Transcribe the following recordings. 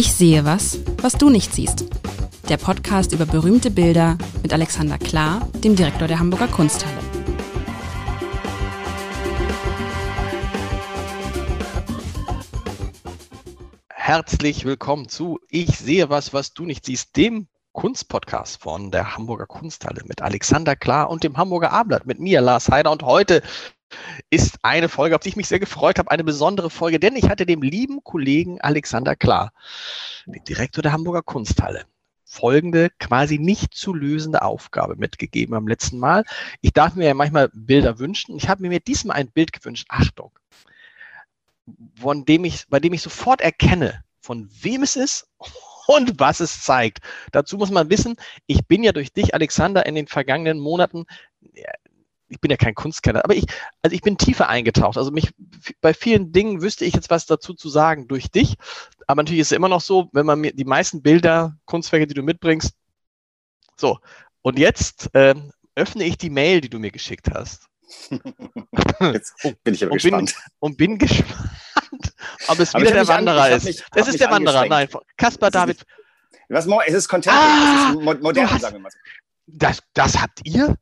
Ich sehe was, was du nicht siehst. Der Podcast über berühmte Bilder mit Alexander Klar, dem Direktor der Hamburger Kunsthalle. Herzlich willkommen zu Ich sehe was, was du nicht siehst, dem Kunstpodcast von der Hamburger Kunsthalle mit Alexander Klar und dem Hamburger Abendblatt mit mir, Lars Heider. Und heute ist eine Folge, auf die ich mich sehr gefreut habe, eine besondere Folge, denn ich hatte dem lieben Kollegen Alexander Klar, dem Direktor der Hamburger Kunsthalle, folgende quasi nicht zu lösende Aufgabe mitgegeben am letzten Mal. Ich darf mir ja manchmal Bilder wünschen. Ich habe mir diesmal ein Bild gewünscht. Achtung. Von dem ich, bei dem ich sofort erkenne, von wem es ist und was es zeigt. Dazu muss man wissen, ich bin ja durch dich, Alexander, in den vergangenen Monaten ich bin ja kein Kunstkenner, aber ich, also ich bin tiefer eingetaucht. Also mich, bei vielen Dingen wüsste ich jetzt was dazu zu sagen durch dich. Aber natürlich ist es immer noch so, wenn man mir die meisten Bilder, Kunstwerke, die du mitbringst, so. Und jetzt äh, öffne ich die Mail, die du mir geschickt hast. Jetzt bin ich aber und gespannt. Bin, und bin gespannt, ob es Aber wieder der Wanderer ist. mich- das ist der Wanderer. Nein. Kaspar David. Was, mo- es ist Content, Ah, es ist mo modern, hast- sagen wir mal so. Das, das habt ihr?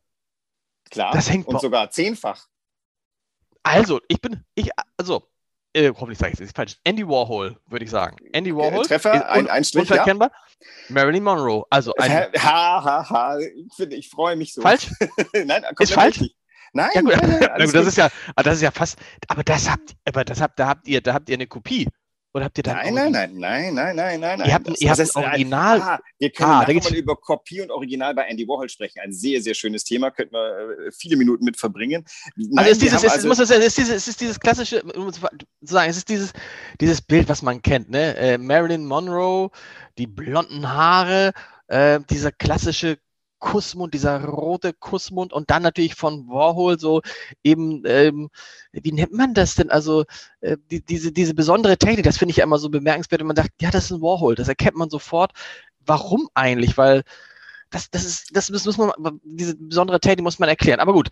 Klar, das hängt und sogar zehnfach. Also, ich bin, ich, also, äh, hoffentlich sage ich es nicht falsch. Andy Warhol, würde ich sagen. Andy Warhol. Treffer, ist ein- ein Strich, Unverkennbar. Marilyn Monroe. Also, ein, Ha, ha, ha. Ich, finde, ich freue mich so. falsch? Nein, Ist falsch? richtig. Nein, Ja, gut. nein, nein, das gut. ist ja, ah, das ist ja fast, aber das habt, aber das habt, da habt ihr, da habt ihr eine Kopie. Oder habt ihr da Nein, nein, nein, nein, nein, nein, nein. Ihr habt, Das- ihr habt das ein Original. Ah, wir können Ah, mal über Kopie und Original bei Andy Warhol sprechen. Ein sehr, sehr schönes Thema, könnten wir äh, viele Minuten mit verbringen. Nein, also ist dieses, ist, also- muss das, ist dieses, es ist dieses klassische, sagen, es ist dieses, dieses Bild, was man kennt, ne? Äh, Marilyn Monroe, die blonden Haare, äh, dieser klassische Kussmund, dieser rote Kussmund und dann natürlich von Warhol so eben, ähm, wie nennt man das denn? Also äh, die, diese, diese besondere Technik, das finde ich ja immer so bemerkenswert, wenn man sagt, ja, das ist ein Warhol, das erkennt man sofort. Warum eigentlich? Weil das, das ist, das muss, muss man, diese besondere Technik muss man erklären. Aber gut,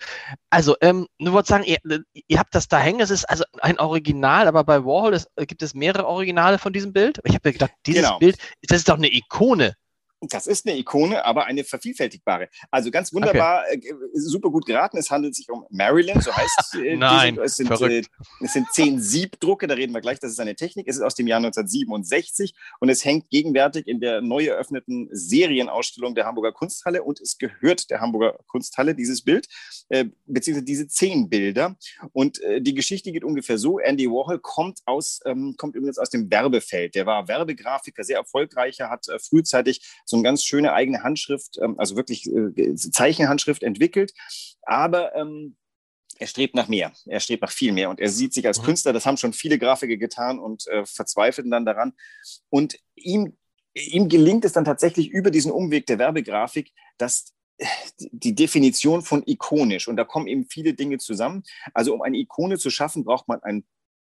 also, ähm, du wolltest sagen, ihr, ihr habt das da hängen, das ist also ein Original, aber bei Warhol ist, gibt es mehrere Originale von diesem Bild. Ich habe mir gedacht, dieses Genau. Bild, das ist doch eine Ikone. Das ist eine Ikone, aber eine vervielfältigbare. Also ganz wunderbar, äh, super gut geraten. Es handelt sich um Marilyn, so heißt äh, Nein, es sind, verrückt. Äh, es sind zehn Siebdrucke, da reden wir gleich, das ist eine Technik. Es ist aus dem Jahr 1967 und es hängt gegenwärtig in der neu eröffneten Serienausstellung der Hamburger Kunsthalle und es gehört der Hamburger Kunsthalle, dieses Bild, äh, beziehungsweise diese zehn Bilder. Und äh, die Geschichte geht ungefähr so: Andy Warhol kommt aus, ähm, kommt übrigens aus dem Werbefeld. Der war Werbegrafiker, sehr erfolgreicher, hat äh, frühzeitig so eine ganz schöne eigene Handschrift, ähm, also wirklich äh, Zeichenhandschrift entwickelt. Aber ähm, er strebt nach mehr. Er strebt nach viel mehr und er sieht sich als Mhm. Künstler. Das haben schon viele Grafiker getan und äh, verzweifelten dann daran. Und ihm, ihm gelingt es dann tatsächlich über diesen Umweg der Werbegrafik, dass die Definition von ikonisch und da kommen eben viele Dinge zusammen. Also um eine Ikone zu schaffen, braucht man ein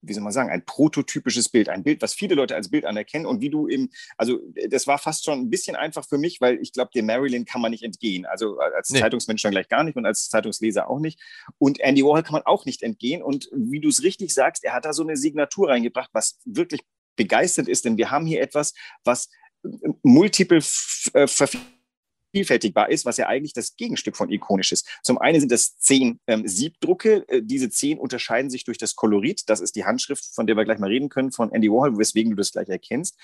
wie soll man sagen, ein prototypisches Bild, ein Bild, was viele Leute als Bild anerkennen und wie du eben, also das war fast schon ein bisschen einfach für mich, weil ich glaube, dem Marilyn kann man nicht entgehen. Also als Nee. Zeitungsmensch dann gleich gar nicht und als Zeitungsleser auch nicht. Und Andy Warhol kann man auch nicht entgehen. Und wie du es richtig sagst, er hat da so eine Signatur reingebracht, was wirklich begeistert ist, denn wir haben hier etwas, was multiple f- äh, vervielfältigbar ist, was ja eigentlich das Gegenstück von ikonisch ist. Zum einen sind das zehn ähm, Siebdrucke. Äh, diese zehn unterscheiden sich durch das Kolorit. Das ist die Handschrift, von der wir gleich mal reden können, von Andy Warhol, weswegen du das gleich erkennst.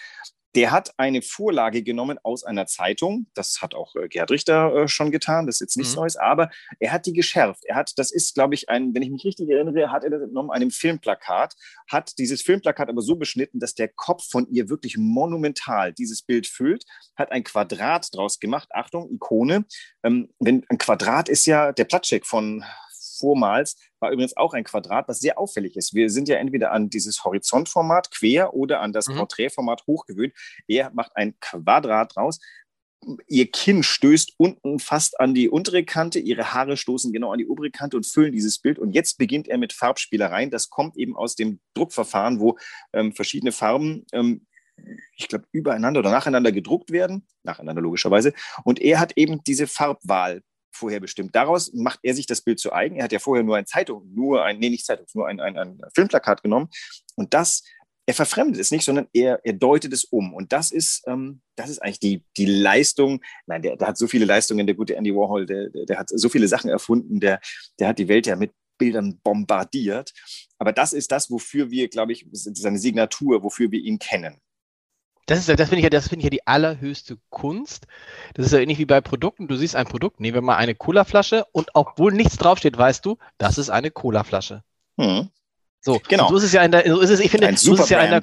Der hat eine Vorlage genommen aus einer Zeitung. Das hat auch äh, Gerhard Richter äh, schon getan. Das ist jetzt nichts Mhm. Neues, aber er hat die geschärft. Er hat, das ist, glaube ich, ein, wenn ich mich richtig erinnere, hat er das genommen, einem Filmplakat, hat dieses Filmplakat aber so beschnitten, dass der Kopf von ihr wirklich monumental dieses Bild füllt, hat ein Quadrat draus gemacht. Achtung, Ikone. Ähm, wenn ein Quadrat ist ja der Plattcheck von vormals war übrigens auch ein Quadrat, was sehr auffällig ist. Wir sind ja entweder an dieses Horizontformat quer oder an das Mhm. Porträtformat hochgewöhnt. Er macht ein Quadrat draus. Ihr Kinn stößt unten fast an die untere Kante, ihre Haare stoßen genau an die obere Kante und füllen dieses Bild. Und jetzt beginnt er mit Farbspielereien. Das kommt eben aus dem Druckverfahren, wo ähm, verschiedene Farben ähm, ich glaube, übereinander oder nacheinander gedruckt werden, nacheinander logischerweise. Und er hat eben diese Farbwahl vorher bestimmt. Daraus macht er sich das Bild zu eigen. Er hat ja vorher nur ein Zeitung, nur ein, nee, nicht Zeitung, nur ein, ein, ein Filmplakat genommen. Und das er verfremdet es nicht, sondern er, er deutet es um. Und das ist, ähm, das ist eigentlich die, die Leistung. Nein, der, der hat so viele Leistungen, der gute Andy Warhol, der, der, der hat so viele Sachen erfunden, der, der hat die Welt ja mit Bildern bombardiert. Aber das ist das, wofür wir, glaube ich, seine Signatur, wofür wir ihn kennen. Das, ist, das finde ich, ja, das find ich ja die allerhöchste Kunst. Das ist ja ähnlich wie bei Produkten. Du siehst ein Produkt, nehmen wir mal eine Colaflasche und obwohl nichts draufsteht, weißt du, das ist eine Colaflasche. Hm. So, genau. so ist es ja in der, so ist es, ich finde, ein so ist es ja in der,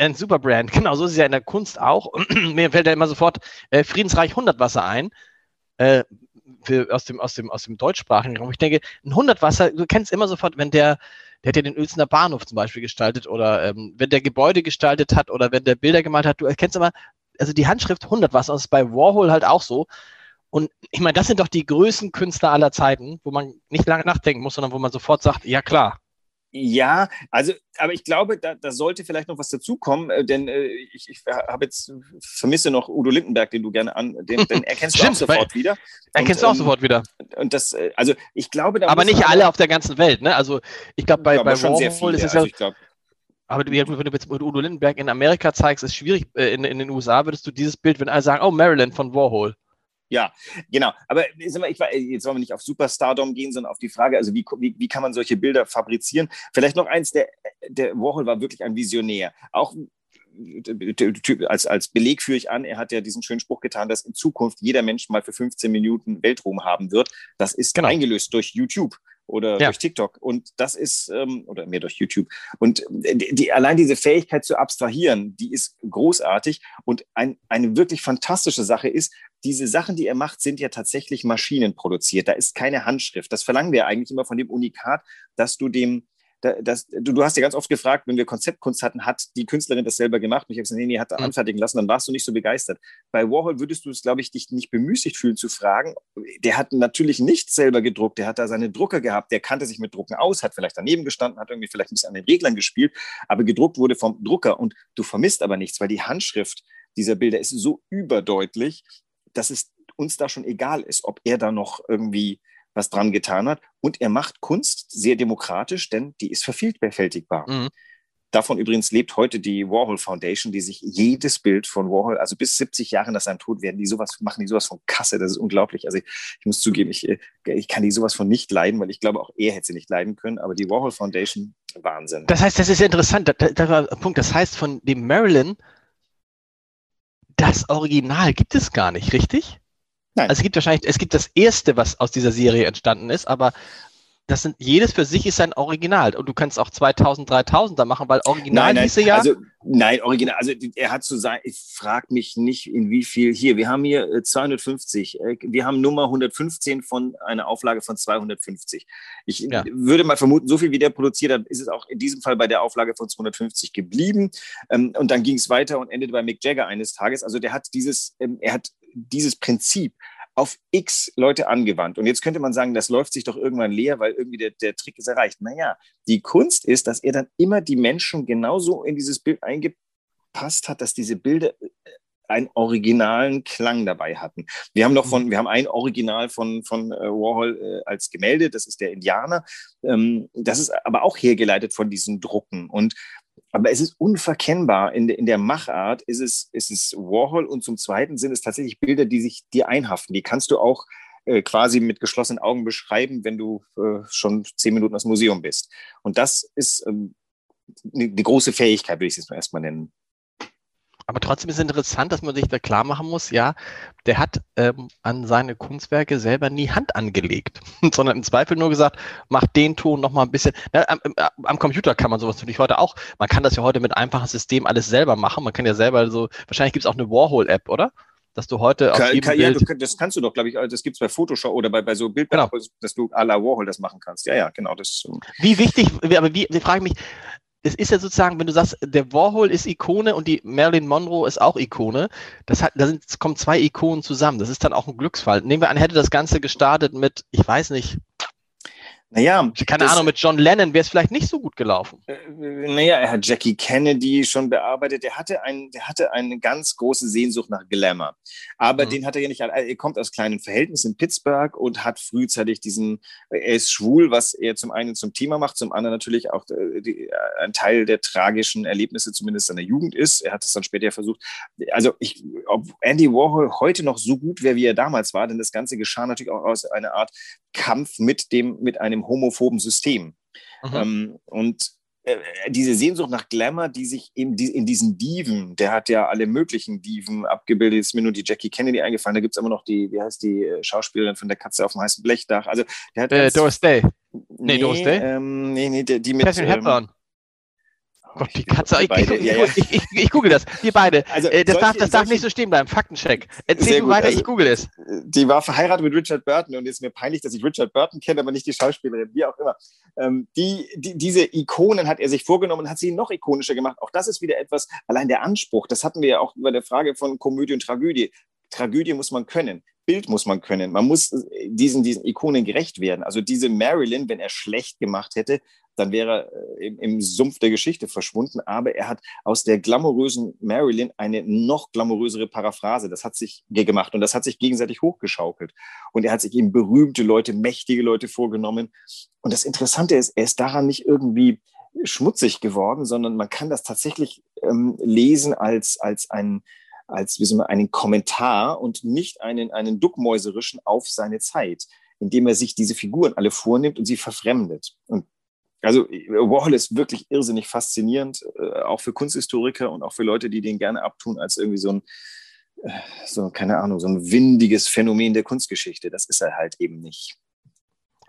ein Superbrand, genau, so ist es ja in der Kunst auch. Mir fällt da immer sofort äh, Friedensreich 100 Wasser ein. Äh, für, aus, dem, aus, dem, aus dem deutschsprachigen Raum. Ich denke, ein 100 Wasser, du kennst immer sofort, wenn der, der hat ja den Uelzener Bahnhof zum Beispiel gestaltet oder ähm, wenn der Gebäude gestaltet hat oder wenn der Bilder gemalt hat, du erkennst immer, also die Handschrift 100 Wasser, das ist bei Warhol halt auch so. Und ich meine, das sind doch die größten Künstler aller Zeiten, wo man nicht lange nachdenken muss, sondern wo man sofort sagt, ja klar, ja, also, aber ich glaube, da, da sollte vielleicht noch was dazukommen, äh, denn äh, ich, ich habe jetzt vermisse noch Udo Lindenberg, den du gerne an, den, den erkennst du auch sofort wieder. Erkennst du auch ähm, sofort wieder. Und das, äh, also ich glaube, da aber nicht alle auf der ganzen Welt, ne? Also ich glaube, bei, bei schon sehr viele, ist es ja. Also aber wenn du jetzt mit Udo Lindenberg in Amerika zeigst, ist schwierig. In, in den USA würdest du dieses Bild, wenn alle sagen, oh, Marilyn von Warhol. Ja, genau. Aber ich jetzt wollen wir nicht auf Superstardom gehen, sondern auf die Frage, also wie, wie, wie kann man solche Bilder fabrizieren? Vielleicht noch eins, der, der Warhol war wirklich ein Visionär. Auch als, als Beleg führe ich an, er hat ja diesen schönen Spruch getan, dass in Zukunft jeder Mensch mal für 15 Minuten Weltruhm haben wird. Das ist genau. eingelöst durch YouTube oder ja. durch TikTok. Und das ist, ähm, oder mehr durch YouTube. Und die, die, allein diese Fähigkeit zu abstrahieren, die ist großartig. Und ein, eine wirklich fantastische Sache ist, diese Sachen, die er macht, sind ja tatsächlich maschinenproduziert. Da ist keine Handschrift. Das verlangen wir eigentlich immer von dem Unikat, dass du dem das, du, du hast ja ganz oft gefragt, wenn wir Konzeptkunst hatten, hat die Künstlerin das selber gemacht? Und ich habe gesagt, nee, nee, hat er mhm. anfertigen lassen, dann warst du nicht so begeistert. Bei Warhol würdest du es, glaube ich, dich nicht bemüßigt fühlen zu fragen. Der hat natürlich nicht selber gedruckt, der hat da seine Drucker gehabt, der kannte sich mit Drucken aus, hat vielleicht daneben gestanden, hat irgendwie vielleicht ein bisschen an den Reglern gespielt, aber gedruckt wurde vom Drucker und du vermisst aber nichts, weil die Handschrift dieser Bilder ist so überdeutlich, dass es uns da schon egal ist, ob er da noch irgendwie was dran getan hat. Und er macht Kunst sehr demokratisch, denn die ist vervielfältigbar. Mhm. Davon übrigens lebt heute die Warhol Foundation, die sich jedes Bild von Warhol, also bis 70 Jahre nach seinem Tod werden die sowas, machen die sowas von Kasse. Das ist unglaublich. Also ich, ich muss zugeben, ich, ich kann die sowas von nicht leiden, weil ich glaube, auch er hätte sie nicht leiden können. Aber die Warhol Foundation, Wahnsinn. Das heißt, das ist interessant. Da, da war ein Punkt. Das heißt, von dem Marilyn, das Original gibt es gar nicht, richtig? Nein. Also es gibt wahrscheinlich, es gibt das erste, was aus dieser Serie entstanden ist, aber das sind, jedes für sich ist ein Original. Und du kannst auch 2000, 3000 da machen, weil Original nein, nein, hieße ja. Also, nein, Original. Also, er hat zu sein, ich frage mich nicht, in wie viel. Hier, wir haben hier 250. Äh, äh, wir haben Nummer 115 von einer Auflage von 250. Ich ja. würde mal vermuten, so viel wie der produziert hat, ist es auch in diesem Fall bei der Auflage von 250 geblieben. Ähm, und dann ging es weiter und endete bei Mick Jagger eines Tages. Also, der hat dieses, ähm, er hat dieses Prinzip auf x Leute angewandt. Und jetzt könnte man sagen, das läuft sich doch irgendwann leer, weil irgendwie der, der Trick ist erreicht. Naja, die Kunst ist, dass er dann immer die Menschen genauso in dieses Bild eingepasst hat, dass diese Bilder äh, einen originalen Klang dabei hatten. Wir haben noch von, wir haben ein Original von, von äh, Warhol äh, als Gemälde, das ist der Indianer. Ähm, das ist aber auch hergeleitet von diesen Drucken. Und aber es ist unverkennbar. In, in der Machart ist es, ist es Warhol und zum Zweiten sind es tatsächlich Bilder, die sich dir einhaften. Die kannst du auch äh, quasi mit geschlossenen Augen beschreiben, wenn du äh, schon zehn Minuten aus dem Museum bist. Und das ist ähm, eine, große Fähigkeit, würde ich es jetzt mal erstmal nennen. Aber trotzdem ist es interessant, dass man sich da klar machen muss, ja, der hat ähm, an seine Kunstwerke selber nie Hand angelegt, sondern im Zweifel nur gesagt, mach den Ton noch mal ein bisschen. Na, am, am, Computer kann man sowas natürlich heute auch. Man kann das ja heute mit einfachen Systemen alles selber machen. Man kann ja selber so, wahrscheinlich gibt es auch eine Warhol-App, oder? dass du heute auf jedem kann, Bild... Ja, das kannst du doch, glaube ich, das gibt es bei Photoshop oder bei, bei so Bildern, genau. dass du à la Warhol das machen kannst. Ja, ja, genau. Das, wie wichtig, aber wie, wie frage ich mich, es ist ja sozusagen, wenn du sagst, der Warhol ist Ikone und die Marilyn Monroe ist auch Ikone, das hat, da sind, kommen zwei Ikonen zusammen. Das ist dann auch ein Glücksfall. Nehmen wir an, hätte das Ganze gestartet mit, ich weiß nicht, Naja. Keine das, Ahnung, mit John Lennon wäre es vielleicht nicht so gut gelaufen. Äh, naja, er hat Jackie Kennedy schon bearbeitet. Der hatte, ein, der hatte eine ganz große Sehnsucht nach Glamour. Aber mhm. den hat er ja nicht. Er kommt aus kleinen Verhältnissen in Pittsburgh und hat frühzeitig diesen. Er ist schwul, was er zum einen zum Thema macht, zum anderen natürlich auch äh, die, äh, ein Teil der tragischen Erlebnisse, zumindest seiner Jugend ist. Er hat es dann später versucht. Also, ich, ob Andy Warhol heute noch so gut wäre, wie er damals war, denn das Ganze geschah natürlich auch aus einer Art Kampf mit dem, mit einem homophoben System. Mhm. Ähm, und äh, diese Sehnsucht nach Glamour, die sich in, die, in diesen Diven, der hat ja alle möglichen Diven abgebildet, ist mir nur die Jackie Kennedy eingefallen, da gibt es immer noch die, wie heißt die äh, Schauspielerin von der Katze auf dem heißen Blechdach, also der hat... Äh, Doris Day. Nee, nee Doris Day? Ähm, nee, nee, die, die mit... Catherine Hepburn. Ähm, Gott, die Katze. Ich, ich, ich, ja, ja. ich, ich, google das. Wir beide. Also äh, das solche, darf, das darf nicht so stehen bleiben. Faktencheck. Erzähl du weiter, also, ich google es. Die war verheiratet mit Richard Burton und es ist mir peinlich, dass ich Richard Burton kenne, aber nicht die Schauspielerin, wie auch immer. Ähm, die, die, diese Ikonen hat er sich vorgenommen und hat sie noch ikonischer gemacht. Auch das ist wieder etwas, allein der Anspruch, das hatten wir ja auch über der Frage von Komödie und Tragödie. Tragödie muss man können. Bild muss man können. Man muss äh, diesen, diesen Ikonen gerecht werden. Also diese Marilyn, wenn er schlecht gemacht hätte, dann wäre er äh, im, im, Sumpf der Geschichte verschwunden. Aber er hat aus der glamourösen Marilyn eine noch glamourösere Paraphrase. Das hat sich gemacht und das hat sich gegenseitig hochgeschaukelt. Und er hat sich eben berühmte Leute, mächtige Leute vorgenommen. Und das Interessante ist, er ist daran nicht irgendwie schmutzig geworden, sondern man kann das tatsächlich ähm, lesen als, als ein, als wie so einen Kommentar und nicht einen, einen duckmäuserischen auf seine Zeit, indem er sich diese Figuren alle vornimmt und sie verfremdet. Und also Warhol ist wirklich irrsinnig faszinierend, äh, auch für Kunsthistoriker und auch für Leute, die den gerne abtun als irgendwie so ein, äh, so, keine Ahnung, so ein windiges Phänomen der Kunstgeschichte. Das ist er halt eben nicht.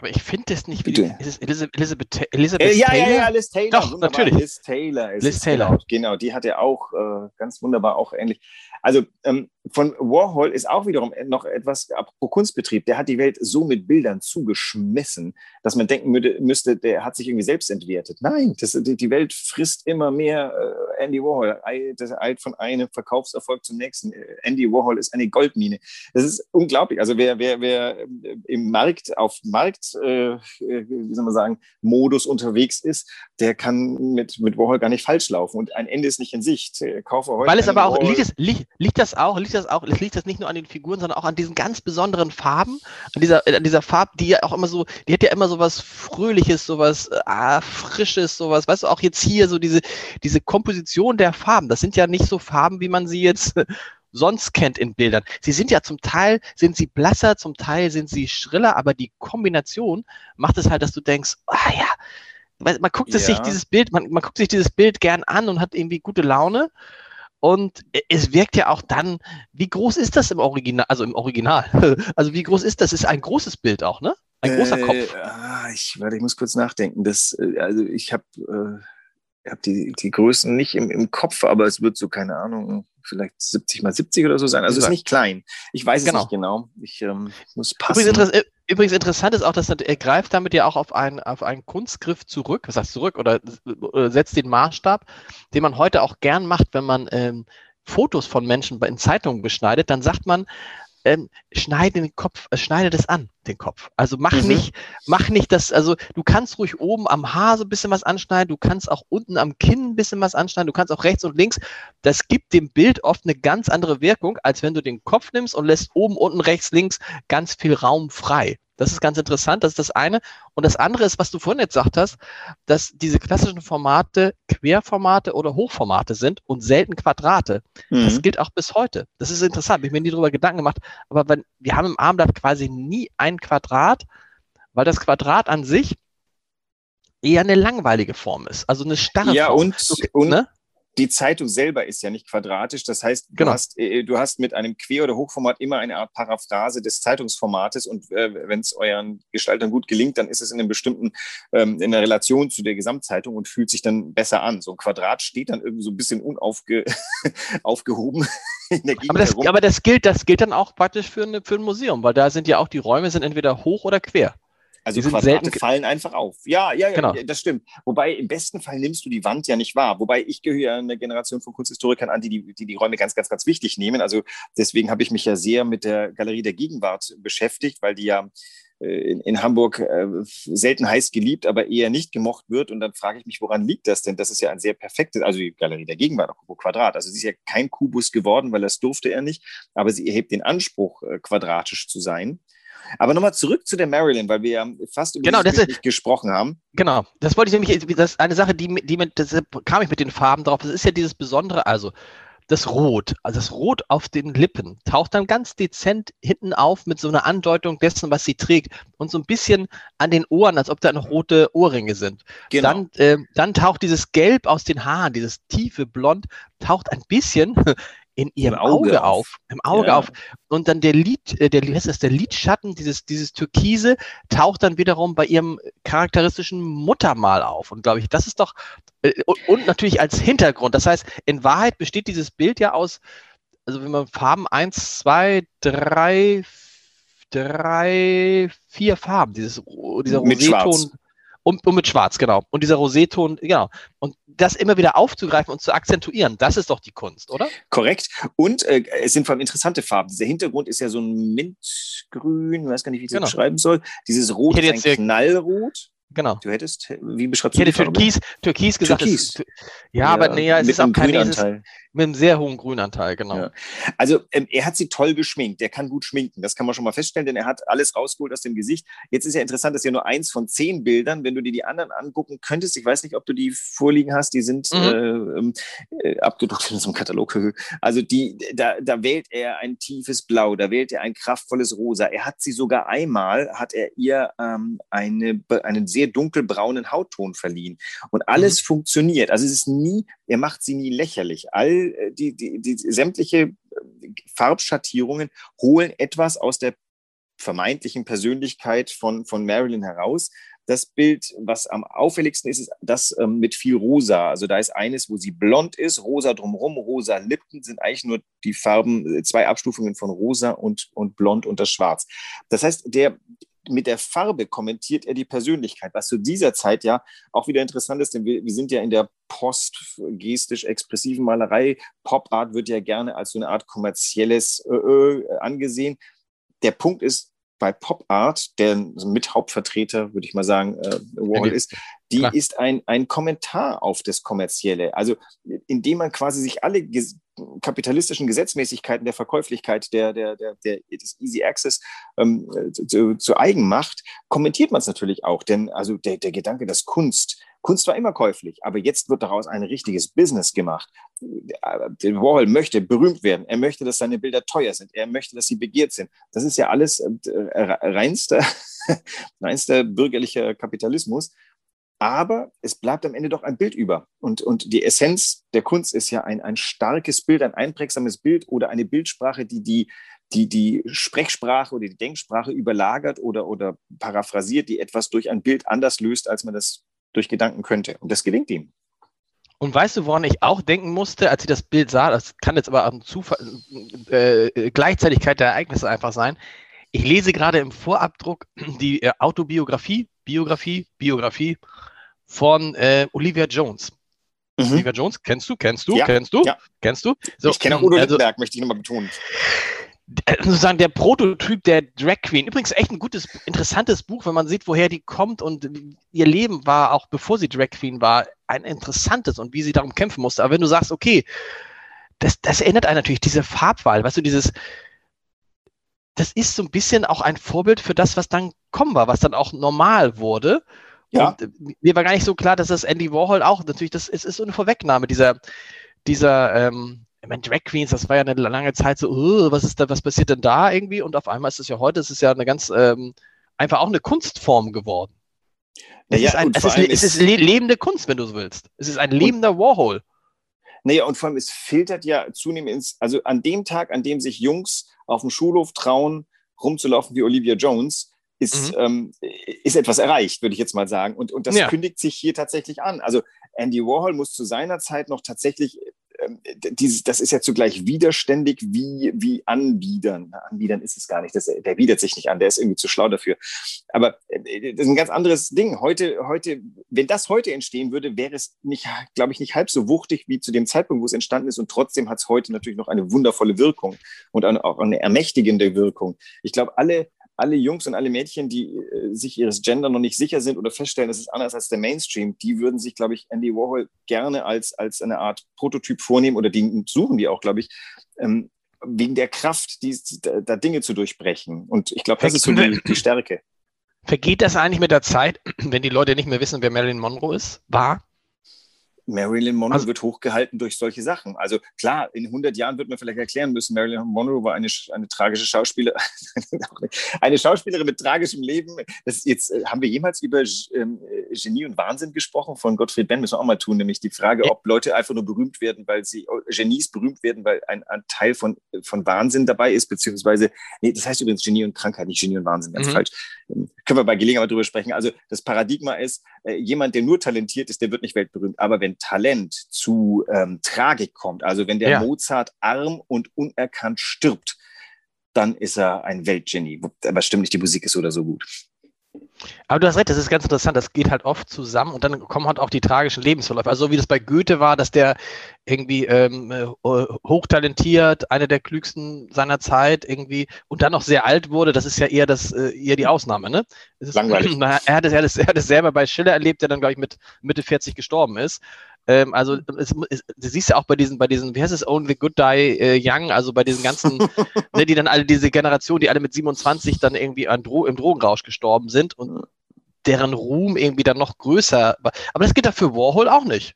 Aber ich finde es nicht, wie die, ist es Elizabeth, Elizabeth, Elizabeth äh, ja, Taylor? Ja, ja, Liz Taylor. Doch, wunderbar. natürlich. Liz Taylor ist Liz Taylor. Genau, genau, die hat er auch äh, ganz wunderbar auch ähnlich. Also ähm, von Warhol ist auch wiederum noch etwas, apropos Kunstbetrieb, der hat die Welt so mit Bildern zugeschmissen, dass man denken müsste, der hat sich irgendwie selbst entwertet. Nein, das, die Welt frisst immer mehr äh, Andy Warhol, das eilt von einem Verkaufserfolg zum nächsten. Äh, Andy Warhol ist eine Goldmine. Das ist unglaublich. Also wer, wer, wer äh, im Markt, auf Markt, äh, wie soll man sagen, Modus unterwegs ist, der kann mit, mit Warhol gar nicht falsch laufen. Und ein Ende ist nicht in Sicht. Kaufe heute Weil es aber auch, liegt es, liegt, liegt das auch, liegt das auch, liegt das nicht nur an den Figuren, sondern auch an diesen ganz besonderen Farben, an dieser, an dieser Farbe, die ja auch immer so, die hat ja immer so was Fröhliches, so was ah, Frisches, so was, weißt du, auch jetzt hier so diese, diese Komposition der Farben, das sind ja nicht so Farben, wie man sie jetzt sonst kennt in Bildern. Sie sind ja zum Teil, sind sie blasser, zum Teil sind sie schriller, aber die Kombination macht es halt, dass du denkst, ah ja, man guckt ja. sich dieses Bild, man, man guckt sich dieses Bild gern an und hat irgendwie gute Laune und es wirkt ja auch dann, wie groß ist das im Original, also im Original? Also wie groß ist das? Ist ein großes Bild auch, ne? Ein großer äh, Kopf. Ah, ich, warte, ich muss kurz nachdenken. Das, äh, also ich habe äh, hab die, die Größen nicht im, im Kopf, aber es wird so, keine Ahnung, vielleicht 70 mal 70 oder so sein. Also es ist nicht klein. Ich weiß genau. es nicht genau. Ich ähm, muss passen. Übrigens, inter übrigens, interessant ist auch, dass er greift damit ja auch auf einen, auf einen Kunstgriff zurück, was heißt zurück, oder, oder setzt den Maßstab, den man heute auch gern macht, wenn man ähm, Fotos von Menschen in Zeitungen beschneidet, dann sagt man, ähm, schneide den Kopf, äh, schneide das an, den Kopf. Also mach mhm. nicht, mach nicht das, also du kannst ruhig oben am Haar so ein bisschen was anschneiden, du kannst auch unten am Kinn ein bisschen was anschneiden, du kannst auch rechts und links. Das gibt dem Bild oft eine ganz andere Wirkung, als wenn du den Kopf nimmst und lässt oben, unten, rechts, links ganz viel Raum frei. Das ist ganz interessant, das ist das eine. Und das andere ist, was du vorhin jetzt gesagt hast, dass diese klassischen Formate Querformate oder Hochformate sind und selten Quadrate. Mhm. Das gilt auch bis heute. Das ist interessant, ich habe mir nie darüber Gedanken gemacht, aber wenn, wir haben im Armblatt quasi nie ein Quadrat, weil das Quadrat an sich eher eine langweilige Form ist, also eine starre ja, Form. Und, du, und, ne? Die Zeitung selber ist ja nicht quadratisch. Das heißt, du, genau. hast, äh, du hast mit einem Quer- oder Hochformat immer eine Art Paraphrase des Zeitungsformates. Und äh, wenn es euren Gestaltern gut gelingt, dann ist es in einem bestimmten, ähm, in der Relation zu der Gesamtzeitung und fühlt sich dann besser an. So ein Quadrat steht dann irgendwie so ein bisschen unaufgehoben. aber, das, aber das, gilt, das gilt dann auch praktisch für, eine, für ein Museum, weil da sind ja auch die Räume sind entweder hoch oder quer. Also Quadrate selten... fallen einfach auf. Ja, ja, ja, genau. das stimmt. Wobei im besten Fall nimmst du die Wand ja nicht wahr. Wobei ich gehöre einer Generation von Kunsthistorikern an, die die, die, die Räume ganz, ganz, ganz wichtig nehmen. Also deswegen habe ich mich ja sehr mit der Galerie der Gegenwart beschäftigt, weil die ja in, in, Hamburg äh, selten heiß geliebt, aber eher nicht gemocht wird. Und dann frage ich mich, woran liegt das denn? Das ist ja ein sehr perfektes, also die Galerie der Gegenwart, Kubo Quadrat. Also sie ist ja kein Kubus geworden, weil das durfte er nicht, aber sie erhebt den Anspruch, äh, quadratisch zu sein. Aber nochmal zurück zu der Marilyn, weil wir ja fast über genau, das ist, gesprochen haben. Genau, das wollte ich nämlich, das ist eine Sache, die, die mit, kam ich mit den Farben drauf. Das ist ja dieses Besondere, also das Rot, also das Rot auf den Lippen, taucht dann ganz dezent hinten auf mit so einer Andeutung dessen, was sie trägt und so ein bisschen an den Ohren, als ob da noch rote Ohrringe sind. Genau. Dann, äh, dann taucht dieses Gelb aus den Haaren, dieses tiefe Blond, taucht ein bisschen in ihrem Auge, Auge, auf. Im Auge ja. auf. Und dann der Lid, äh, der, was ist der Lidschatten, dieses, dieses Türkise, taucht dann wiederum bei ihrem charakteristischen Muttermal auf. Und glaube ich, das ist doch, äh, und natürlich als Hintergrund. Das heißt, in Wahrheit besteht dieses Bild ja aus, also wenn man Farben eins, zwei, drei, drei, vier Farben, dieses, dieser Roseton. Und, und mit Schwarz, genau. Und dieser Roseton, genau. Und das immer wieder aufzugreifen und zu akzentuieren, das ist doch die Kunst, oder? Korrekt. Und äh, es sind vor allem interessante Farben. Dieser Hintergrund ist ja so ein Mintgrün, ich weiß gar nicht, wie ich das genau. beschreiben soll. Dieses Rot ist ein Knallrot. Genau. Du hättest, wie beschreibst du Ich hätte Türkis, Türkis gesagt. Türkis. Ist, ja, ja, aber nee, es ist auch kein Anteil. Mit einem sehr hohen Grünanteil, genau. Ja. Also ähm, er hat sie toll geschminkt. Der kann gut schminken. Das kann man schon mal feststellen, denn er hat alles rausgeholt aus dem Gesicht. Jetzt ist ja interessant, dass ja nur eins von zehn Bildern. Wenn du dir die anderen angucken könntest, ich weiß nicht, ob du die vorliegen hast, die sind mhm. äh, ähm, äh, abgedruckt in so einem Katalog. Also die, da, da wählt er ein tiefes Blau, da wählt er ein kraftvolles Rosa. Er hat sie sogar einmal, hat er ihr ähm, eine, einen sehr dunkelbraunen Hautton verliehen. Und alles mhm. funktioniert. Also es ist nie, er macht sie nie lächerlich. All äh, die, die, die sämtliche äh, Farbschattierungen holen etwas aus der vermeintlichen Persönlichkeit von, von Marilyn heraus. Das Bild, was am auffälligsten ist, ist das ähm, mit viel Rosa. Also da ist eines, wo sie blond ist, rosa drumherum, rosa Lippen sind eigentlich nur die Farben, äh, zwei Abstufungen von rosa und, und blond und das Schwarz. Das heißt, der, mit der Farbe kommentiert er die Persönlichkeit, was zu dieser Zeit ja auch wieder interessant ist, denn wir, wir sind ja in der postgestisch-expressiven Malerei. Pop Art wird ja gerne als so eine Art kommerzielles äh, angesehen. Der Punkt ist, bei Pop Art, der Mithauptvertreter, würde ich mal sagen, äh, Warhol ist, die Klar. ist ein, ein Kommentar auf das Kommerzielle. Also indem man quasi sich alle ges kapitalistischen Gesetzmäßigkeiten der Verkäuflichkeit, der, der, der, der des Easy Access ähm, zu, zu, eigen macht, kommentiert man es natürlich auch. Denn also der, der Gedanke, dass Kunst Kunst war immer käuflich, aber jetzt wird daraus ein richtiges Business gemacht. Warhol möchte berühmt werden. Er möchte, dass seine Bilder teuer sind. Er möchte, dass sie begehrt sind. Das ist ja alles äh, reinster, reinster bürgerlicher Kapitalismus. Aber es bleibt am Ende doch ein Bild über. Und, und die Essenz der Kunst ist ja ein, ein starkes Bild, ein einprägsames Bild oder eine Bildsprache, die die, die, die Sprechsprache oder die Denksprache überlagert oder, oder paraphrasiert, die etwas durch ein Bild anders löst, als man das durch Gedanken könnte. Und das gelingt ihm. Und weißt du, woran ich auch denken musste, als ich das Bild sah, das kann jetzt aber am Zufall, äh, Gleichzeitigkeit der Ereignisse einfach sein. Ich lese gerade im Vorabdruck die äh, Autobiografie, Biografie, Biografie von äh, Olivia Jones. Mhm. Olivia Jones, kennst du, kennst du, ja. kennst du, ja. kennst du? So, ich kenne auch Udo also, Lindenberg, möchte ich nochmal betonen. Äh, sozusagen der Prototyp der Drag Queen. Übrigens echt ein gutes, interessantes Buch, wenn man sieht, woher die kommt und ihr Leben war, auch bevor sie Drag Queen war, ein interessantes und wie sie darum kämpfen musste. Aber wenn du sagst, okay, das, das erinnert einen natürlich, diese Farbwahl, weißt du, dieses, das ist so ein bisschen auch ein Vorbild für das, was dann kommen war, was dann auch normal wurde. Ja. Und mir war gar nicht so klar, dass das Andy Warhol auch natürlich, das ist, ist so eine Vorwegnahme dieser, dieser, ähm, ich meine, Drag Queens, das war ja eine lange Zeit so, uh, was ist da, was passiert denn da irgendwie? Und auf einmal ist es ja heute, es ist ja eine ganz, ähm, einfach auch eine Kunstform geworden. Es, ist, ein, es, ist, es ist lebende Kunst, wenn du so willst. Es ist ein lebender Warhol. Naja, und vor allem, es filtert ja zunehmend ins, also an dem Tag, an dem sich Jungs auf dem Schulhof trauen, rumzulaufen wie Olivia Jones, ist, mhm. ähm, ist etwas erreicht, würde ich jetzt mal sagen. Und, und das ja. kündigt sich hier tatsächlich an. Also Andy Warhol muss zu seiner Zeit noch tatsächlich dieses, das ist ja zugleich widerständig wie, wie Anbiedern. Anbiedern ist es gar nicht. Das, der bietet sich nicht an, der ist irgendwie zu schlau dafür. Aber äh, das ist ein ganz anderes Ding. Heute, heute, wenn das heute entstehen würde, wäre es nicht, glaube ich, nicht halb so wuchtig wie zu dem Zeitpunkt, wo es entstanden ist. Und trotzdem hat es heute natürlich noch eine wundervolle Wirkung und auch eine ermächtigende Wirkung. Ich glaube, alle, alle Jungs und alle Mädchen, die äh, sich ihres Gender noch nicht sicher sind oder feststellen, es ist anders als der Mainstream, die würden sich, glaube ich, Andy Warhol gerne als, als eine Art Prototyp vornehmen oder die suchen die auch, glaube ich, ähm, wegen der Kraft, die, da Dinge zu durchbrechen. Und ich glaube, das ist so die, die Stärke. Vergeht das eigentlich mit der Zeit, wenn die Leute nicht mehr wissen, wer Marilyn Monroe ist? War? Marilyn Monroe also, wird hochgehalten durch solche Sachen. Also klar, in 100 Jahren wird man vielleicht erklären müssen, Marilyn Monroe war eine, eine tragische Schauspielerin, eine Schauspielerin mit tragischem Leben. Das jetzt äh, haben wir jemals über ähm, Genie und Wahnsinn gesprochen von Gottfried Benn, müssen wir auch mal tun, nämlich die Frage, ob Leute einfach nur berühmt werden, weil sie oh, Genies berühmt werden, weil ein, ein Teil von, von Wahnsinn dabei ist, beziehungsweise, nee, das heißt übrigens Genie und Krankheit, nicht Genie und Wahnsinn, ganz mhm. falsch. Ähm, können wir bei Gelegenheit drüber sprechen. Also das Paradigma ist, äh, jemand, der nur talentiert ist, der wird nicht weltberühmt. Aber wenn Talent zu ähm, Tragik kommt, also wenn der ja. Mozart arm und unerkannt stirbt, dann ist er ein Weltgenie. Aber stimmt nicht, die Musik ist oder so gut. Aber du hast recht, das ist ganz interessant. Das geht halt oft zusammen und dann kommen halt auch die tragischen Lebensverläufe. Also so wie das bei Goethe war, dass der irgendwie ähm, äh, hochtalentiert, einer der klügsten seiner Zeit irgendwie und dann noch sehr alt wurde. Das ist ja eher das äh, eher die Ausnahme, ne? Ist, Langweilig. Er hat, es, er, hat es, er hat es selber bei Schiller erlebt, der dann glaube ich mit Mitte 40 gestorben ist. Ähm, also es, es, du siehst ja auch bei diesen, bei diesen, wie heißt es, Only Good Die äh, Young, also bei diesen ganzen, ne, die dann alle, diese Generation, die alle mit 27 dann irgendwie Dro im Drogenrausch gestorben sind und deren Ruhm irgendwie dann noch größer war. Aber das geht ja für Warhol auch nicht.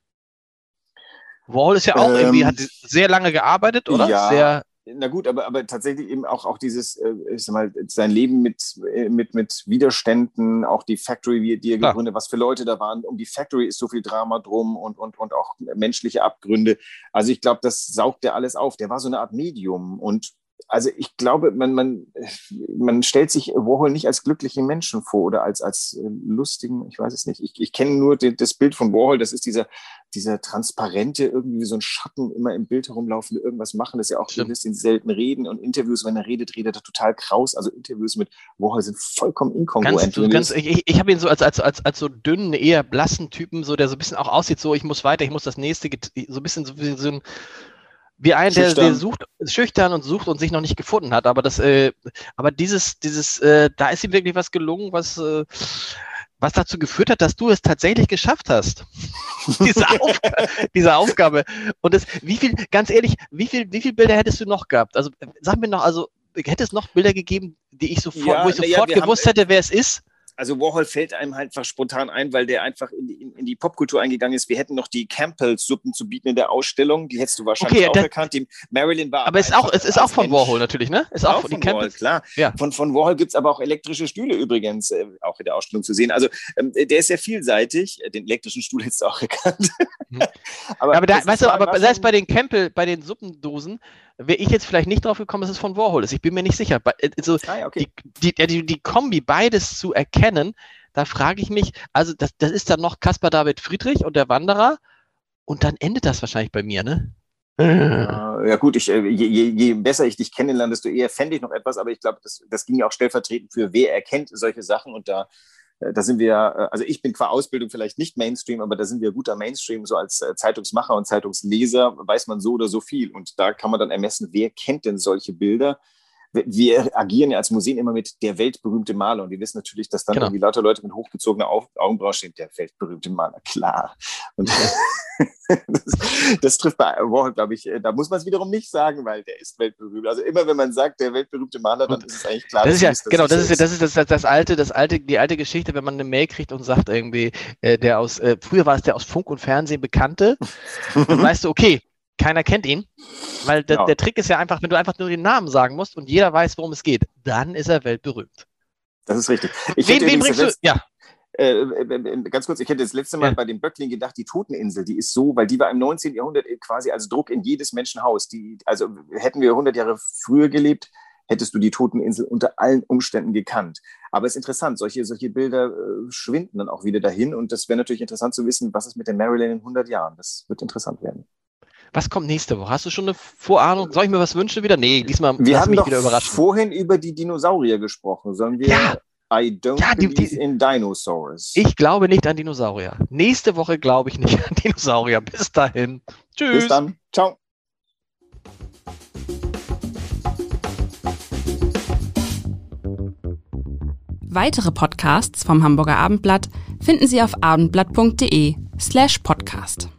Warhol ist ja auch ähm, irgendwie, hat sehr lange gearbeitet, oder? Ja, sehr, na gut, aber, aber tatsächlich eben auch, auch dieses, äh, ich sag mal, sein Leben mit, äh, mit, mit Widerständen, auch die Factory, die er Klar. gegründet, was für Leute da waren. Um die Factory ist so viel Drama drum und, und, und auch menschliche Abgründe. Also ich glaube, das saugt er alles auf. Der war so eine Art Medium und also ich glaube, man, man, man stellt sich Warhol nicht als glücklichen Menschen vor oder als, als äh, lustigen, ich weiß es nicht. Ich, ich kenne nur den, das Bild von Warhol, das ist dieser, dieser transparente, irgendwie so ein Schatten immer im Bild herumlaufen, irgendwas machen, das ist ja auch ein bisschen selten reden und Interviews, wenn er redet, redet er total kraus. Also Interviews mit Warhol sind vollkommen inkongruent. Ganz, ganz, ich ich habe ihn so als, als, als, als so dünnen, eher blassen Typen, so der so ein bisschen auch aussieht, so ich muss weiter, ich muss das nächste, so ein bisschen so, so ein wie ein, der, der sucht, schüchtern und sucht und sich noch nicht gefunden hat. Aber das, äh, aber dieses, dieses, äh, da ist ihm wirklich was gelungen, was, äh, was dazu geführt hat, dass du es tatsächlich geschafft hast. diese, Auf diese Aufgabe. Und das, wie viel, ganz ehrlich, wie viel, wie viel Bilder hättest du noch gehabt? Also sag mir noch, also hätte es noch Bilder gegeben, die ich sofort, ja, wo ich sofort ja, gewusst haben, hätte, wer es ist? Also Warhol fällt einem halt einfach spontan ein, weil der einfach in die, in die Popkultur eingegangen ist. Wir hätten noch die Campbells-Suppen zu bieten in der Ausstellung. Die hättest du wahrscheinlich okay, auch erkannt. Die Marilyn war. Aber, ist auch, es ist auch von Mensch. Warhol natürlich, ne? Ist auch, auch von, von Warhol, klar. Ja. Von, von Warhol gibt es aber auch elektrische Stühle übrigens, äh, auch in der Ausstellung zu sehen. Also ähm, der ist sehr vielseitig. Den elektrischen Stuhl hättest du auch erkannt. Mhm. aber, aber da, weißt du, aber selbst bei den Campbell, bei den Suppendosen, wäre ich jetzt vielleicht nicht drauf gekommen, dass es von Warhol ist. Ich bin mir nicht sicher. Also, ah, okay. die, die, die, die Kombi, beides zu erkennen, da frage ich mich, also das, das ist dann noch Caspar David Friedrich und der Wanderer und dann endet das wahrscheinlich bei mir, ne? Ja gut, ich, äh, je, je, je, besser ich dich kennenlerne, desto eher fände ich noch etwas, aber ich glaube, das, das ging ja auch stellvertretend für wer erkennt solche Sachen und da, äh, da sind wir, äh, also ich bin qua Ausbildung vielleicht nicht Mainstream, aber da sind wir guter Mainstream, so als Zeitungsmacher und Zeitungsleser weiß man so oder so viel. Und da kann man dann ermessen, wer kennt denn solche Bilder wir agieren ja als Museen immer mit der weltberühmte Maler und wir wissen natürlich, dass dann genau. irgendwie lauter Leute mit hochgezogener Augenbraue stehen, der weltberühmte Maler, klar. Und das, das, trifft bei Warhol, glaube ich, da muss man es wiederum nicht sagen, weil der ist weltberühmt. Also immer wenn man sagt, der weltberühmte Maler, dann ist es eigentlich klar. Das ist ja, das genau, das ist, das ist das, das, das, alte, das alte, die alte Geschichte, wenn man eine Mail kriegt und sagt irgendwie, äh, der aus, äh, früher war es der aus Funk und Fernsehen Bekannte, dann weißt du, okay, keiner kennt ihn, weil der, ja. der Trick ist ja einfach, wenn du einfach nur den Namen sagen musst und jeder weiß, worum es geht, dann ist er weltberühmt. Das ist richtig. Ich wen, wen bringst du? Ja. Äh, äh, äh, ganz kurz, ich hätte das letzte Mal ja. bei dem Böckling gedacht, die Toteninsel, die ist so, weil die war im 19. Jahrhundert quasi als Druck in jedes Menschenhaus. Die, also hätten wir 100 Jahre früher gelebt, hättest du die Toteninsel unter allen Umständen gekannt. Aber es ist interessant, solche, solche Bilder äh, schwinden dann auch wieder dahin und das wäre natürlich interessant zu wissen, was ist mit der Maryland in 100 Jahren. Das wird interessant werden. Was kommt nächste Woche? Hast du schon eine Vorahnung? Soll ich mir was wünschen wieder? Nee, diesmal wir haben mich doch wieder überraschen. vorhin über die Dinosaurier gesprochen. Sollen wir ja. I don't ja, die, believe die, in dinosaurs. Ich glaube nicht an Dinosaurier. Nächste Woche glaube ich nicht an Dinosaurier. Bis dahin. Tschüss. Bis dann. Ciao. Weitere Podcasts vom Hamburger Abendblatt finden Sie auf abendblatt.de slash podcast.